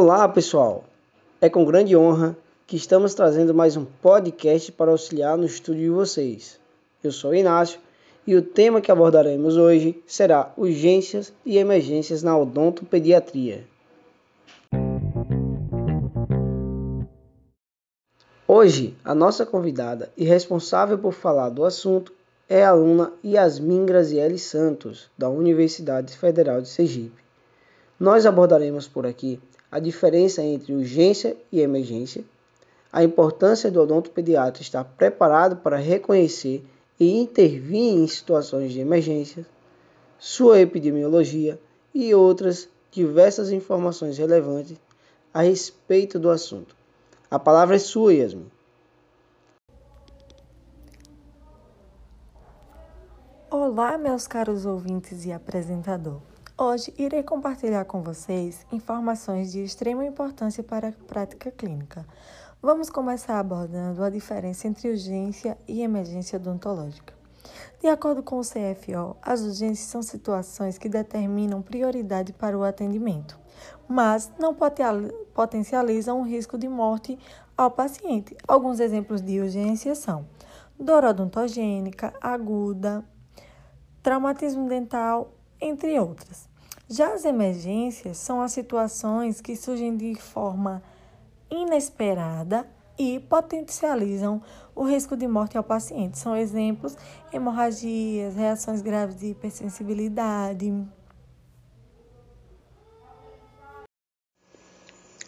Olá, pessoal! É com grande honra que estamos trazendo mais um podcast para auxiliar no estudo de vocês. Eu sou Inácio e o tema que abordaremos hoje será urgências e emergências na odontopediatria. Hoje, a nossa convidada e responsável por falar do assunto é a aluna Yasmin Graziele Santos, da Universidade Federal de Sergipe. Nós abordaremos por aqui a diferença entre urgência e emergência, a importância do odontopediatra estar preparado para reconhecer e intervir em situações de emergência, sua epidemiologia e outras diversas informações relevantes a respeito do assunto. A palavra é sua, Yasmin. Olá, meus caros ouvintes e apresentador. Hoje irei compartilhar com vocês informações de extrema importância para a prática clínica. Vamos começar abordando a diferença entre urgência e emergência odontológica. De acordo com o CFO, as urgências são situações que determinam prioridade para o atendimento, mas não potencializam o risco de morte ao paciente. Alguns exemplos de urgência são dor odontogênica, aguda, traumatismo dental, entre outras. Já as emergências são as situações que surgem de forma inesperada e potencializam o risco de morte ao paciente. São exemplos: hemorragias, reações graves de hipersensibilidade.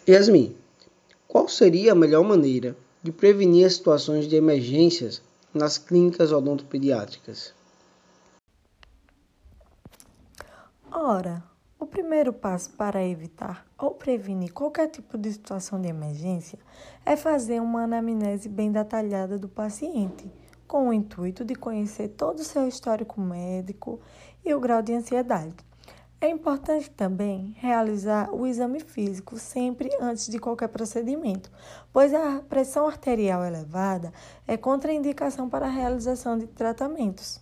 Yasmin, qual seria a melhor maneira de prevenir as situações de emergências nas clínicas odontopediátricas? Ora, primeiro passo para evitar ou prevenir qualquer tipo de situação de emergência é fazer uma anamnese bem detalhada do paciente, com o intuito de conhecer todo o seu histórico médico e o grau de ansiedade. É importante também realizar o exame físico sempre antes de qualquer procedimento, pois a pressão arterial elevada é contraindicação para a realização de tratamentos.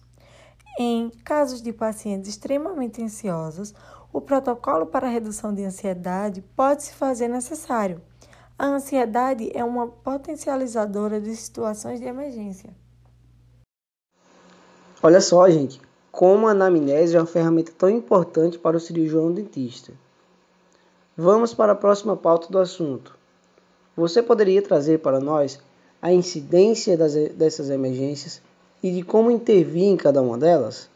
Em casos de pacientes extremamente ansiosos, o protocolo para redução de ansiedade pode se fazer necessário. A ansiedade é uma potencializadora de situações de emergência. Olha só, gente, como a anamnese é uma ferramenta tão importante para o cirurgião dentista. Vamos para a próxima pauta do assunto. Você poderia trazer para nós a incidência das, dessas emergências e de como intervir em cada uma delas?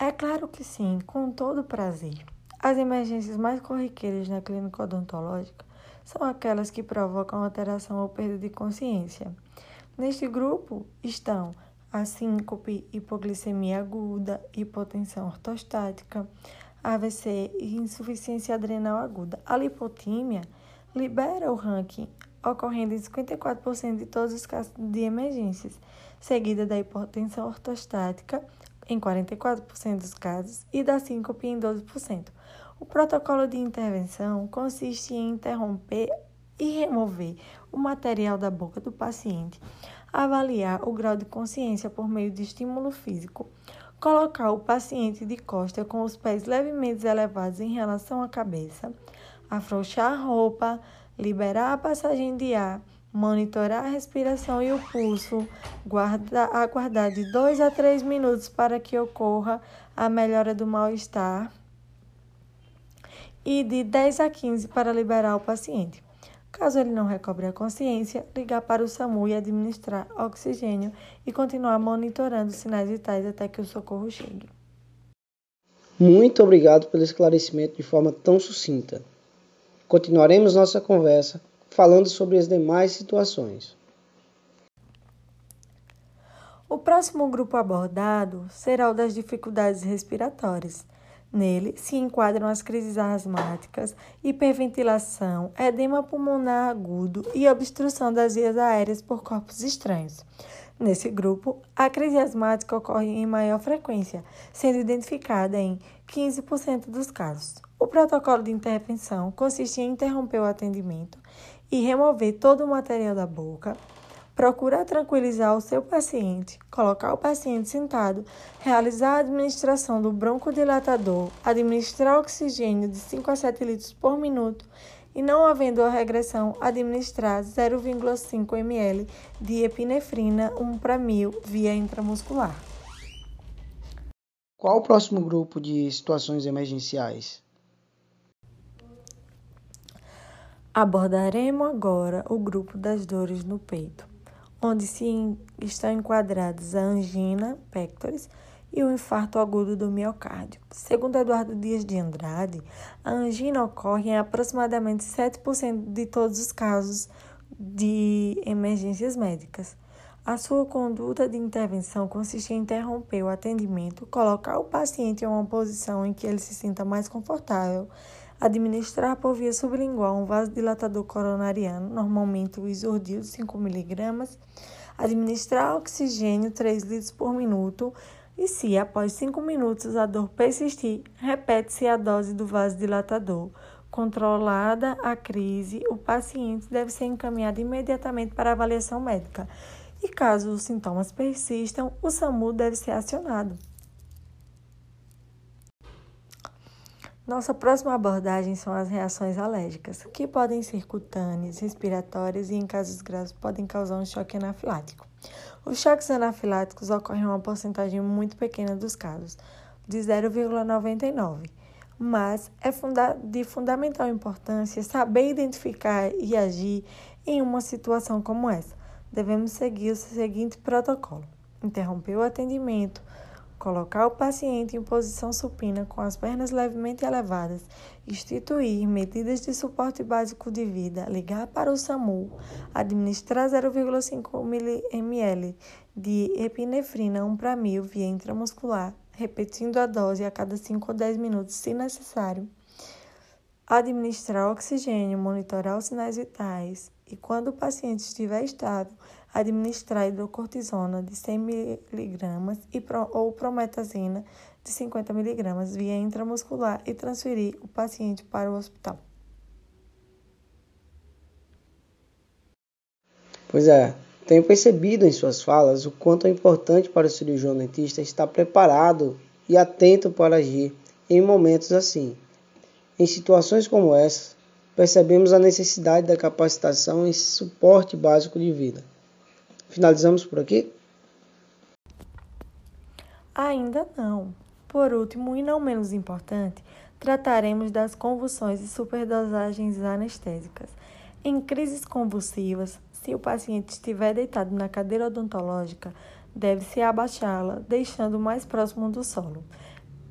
É claro que sim, com todo prazer. As emergências mais corriqueiras na clínica odontológica são aquelas que provocam alteração ou perda de consciência. Neste grupo estão a síncope, hipoglicemia aguda, hipotensão ortostática, AVC e insuficiência adrenal aguda. A lipotímia libera o ranking ocorrendo em 54% de todos os casos de emergências, seguida da hipotensão ortostática em 44% dos casos e da síncope em 12%. O protocolo de intervenção consiste em interromper e remover o material da boca do paciente, avaliar o grau de consciência por meio de estímulo físico, colocar o paciente de costa com os pés levemente elevados em relação à cabeça, afrouxar a roupa, liberar a passagem de ar, monitorar a respiração e o pulso, guarda, aguardar de 2 a 3 minutos para que ocorra a melhora do mal-estar e de 10 a 15 para liberar o paciente. Caso ele não recobre a consciência, ligar para o SAMU e administrar oxigênio e continuar monitorando os sinais vitais até que o socorro chegue. Muito obrigado pelo esclarecimento de forma tão sucinta. Continuaremos nossa conversa falando sobre as demais situações. O próximo grupo abordado será o das dificuldades respiratórias. Nele se enquadram as crises asmáticas, hiperventilação, edema pulmonar agudo e obstrução das vias aéreas por corpos estranhos. Nesse grupo, a crise asmática ocorre em maior frequência, sendo identificada em 15% dos casos. O protocolo de intervenção consiste em interromper o atendimento e remover todo o material da boca, Procurar tranquilizar o seu paciente, colocar o paciente sentado, realizar a administração do broncodilatador, administrar oxigênio de 5 a 7 litros por minuto e, não havendo a regressão, administrar 0,5 ml de epinefrina 1 para 1000 via intramuscular. Qual o próximo grupo de situações emergenciais? Abordaremos agora o grupo das dores no peito, onde se estão enquadrados a angina pectoris e o infarto agudo do miocárdio. Segundo Eduardo Dias de Andrade, a angina ocorre em aproximadamente 7% de todos os casos de emergências médicas. A sua conduta de intervenção consiste em interromper o atendimento, colocar o paciente em uma posição em que ele se sinta mais confortável, administrar por via sublingual um vasodilatador coronariano, normalmente o isordil de 5 mg, administrar oxigênio 3 litros por minuto, e se, após 5 minutos, a dor persistir, repete-se a dose do vasodilatador. Controlada a crise, o paciente deve ser encaminhado imediatamente para avaliação médica. E caso os sintomas persistam, o SAMU deve ser acionado. Nossa próxima abordagem são as reações alérgicas, que podem ser cutâneas, respiratórias e, em casos graves, podem causar um choque anafilático. Os choques anafiláticos ocorrem em uma porcentagem muito pequena dos casos, de 0,99, mas é funda de fundamental importância saber identificar e agir em uma situação como essa. Devemos seguir o seguinte protocolo: interromper o atendimento colocar o paciente em posição supina com as pernas levemente elevadas, instituir medidas de suporte básico de vida, ligar para o SAMU, administrar 0,5 ml de epinefrina 1 para 1000 via intramuscular, repetindo a dose a cada 5 ou 10 minutos se necessário, administrar oxigênio, monitorar os sinais vitais e, quando o paciente estiver estável, administrar hidrocortisona de 100 mg ou prometazina de 50 mg via intramuscular e transferir o paciente para o hospital. Pois é, tenho percebido em suas falas o quanto é importante para o cirurgião dentista estar preparado e atento para agir em momentos assim. Em situações como essa, percebemos a necessidade da capacitação em suporte básico de vida. Finalizamos por aqui? Ainda não. Por último, e não menos importante, trataremos das convulsões e superdosagens anestésicas. Em crises convulsivas, se o paciente estiver deitado na cadeira odontológica, deve-se abaixá-la, deixando mais próximo do solo.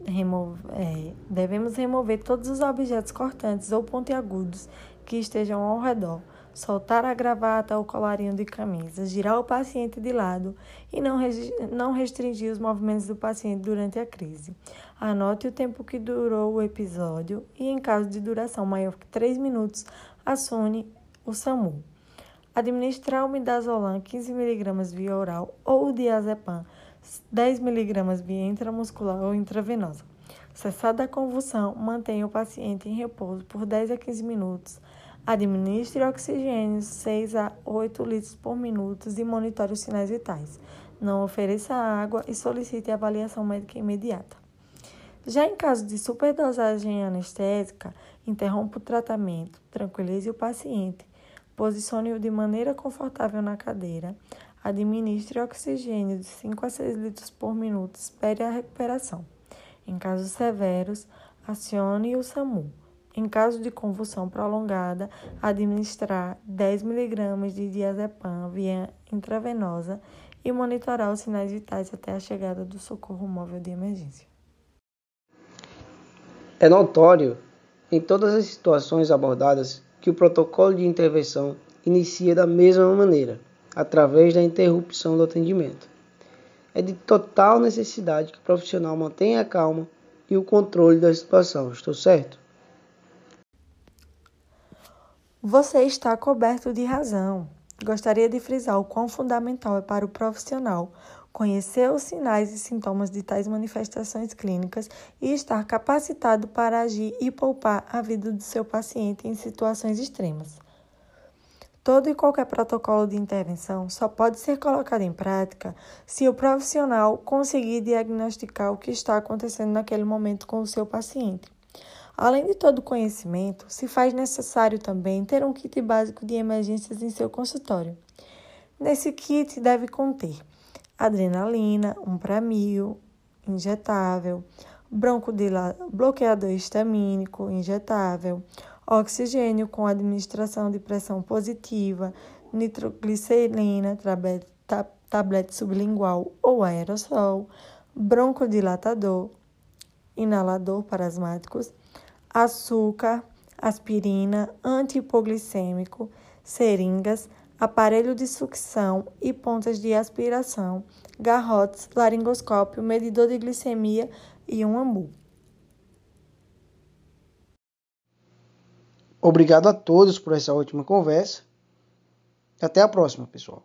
É, devemos remover todos os objetos cortantes ou pontiagudos que estejam ao redor soltar a gravata ou colarinho de camisa, girar o paciente de lado e não, não restringir os movimentos do paciente durante a crise. Anote o tempo que durou o episódio e, em caso de duração maior que 3 minutos, acione o SAMU. Administrar o midazolam 15mg via oral ou o diazepam 10mg via intramuscular ou intravenosa. Cessada a convulsão, mantenha o paciente em repouso por 10 a 15 minutos Administre oxigênio 6 a 8 litros por minuto e monitore os sinais vitais. Não ofereça água e solicite avaliação médica imediata. Já em caso de superdosagem anestésica, interrompa o tratamento, tranquilize o paciente, posicione-o de maneira confortável na cadeira, administre oxigênio de 5 a 6 litros por minuto, espere a recuperação. Em casos severos, acione o SAMU. Em caso de convulsão prolongada, administrar 10 mg de diazepam via intravenosa e monitorar os sinais vitais até a chegada do socorro móvel de emergência. É notório, em todas as situações abordadas, que o protocolo de intervenção inicia da mesma maneira, através da interrupção do atendimento. É de total necessidade que o profissional mantenha a calma e o controle da situação, estou certo? Você está coberto de razão. Gostaria de frisar o quão fundamental é para o profissional conhecer os sinais e sintomas de tais manifestações clínicas e estar capacitado para agir e poupar a vida do seu paciente em situações extremas. Todo e qualquer protocolo de intervenção só pode ser colocado em prática se o profissional conseguir diagnosticar o que está acontecendo naquele momento com o seu paciente. Além de todo o conhecimento, se faz necessário também ter um kit básico de emergências em seu consultório. Nesse kit deve conter adrenalina, um pramil injetável, bloqueador histamínico injetável, oxigênio com administração de pressão positiva, nitroglicerina, tablete sublingual ou aerossol, broncodilatador, inalador parasmáticos, açúcar, aspirina, antihipoglicêmico, seringas, aparelho de sucção e pontas de aspiração, garrotes, laringoscópio, medidor de glicemia e um ambu. Obrigado a todos por essa ótima conversa. Até a próxima, pessoal.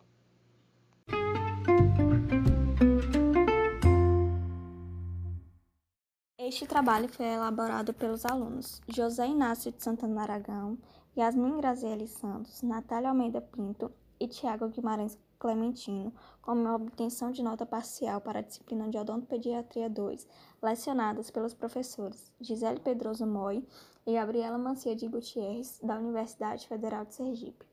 Este trabalho foi elaborado pelos alunos José Inácio de Santana Aragão, Yasmin Graziele Santos, Natália Almeida Pinto e Tiago Guimarães Clementino, como obtenção de nota parcial para a disciplina de Odontopediatria 2, lecionadas pelos professores Gisele Pedroso Moi e Gabriela Mancia de Gutierrez, da Universidade Federal de Sergipe.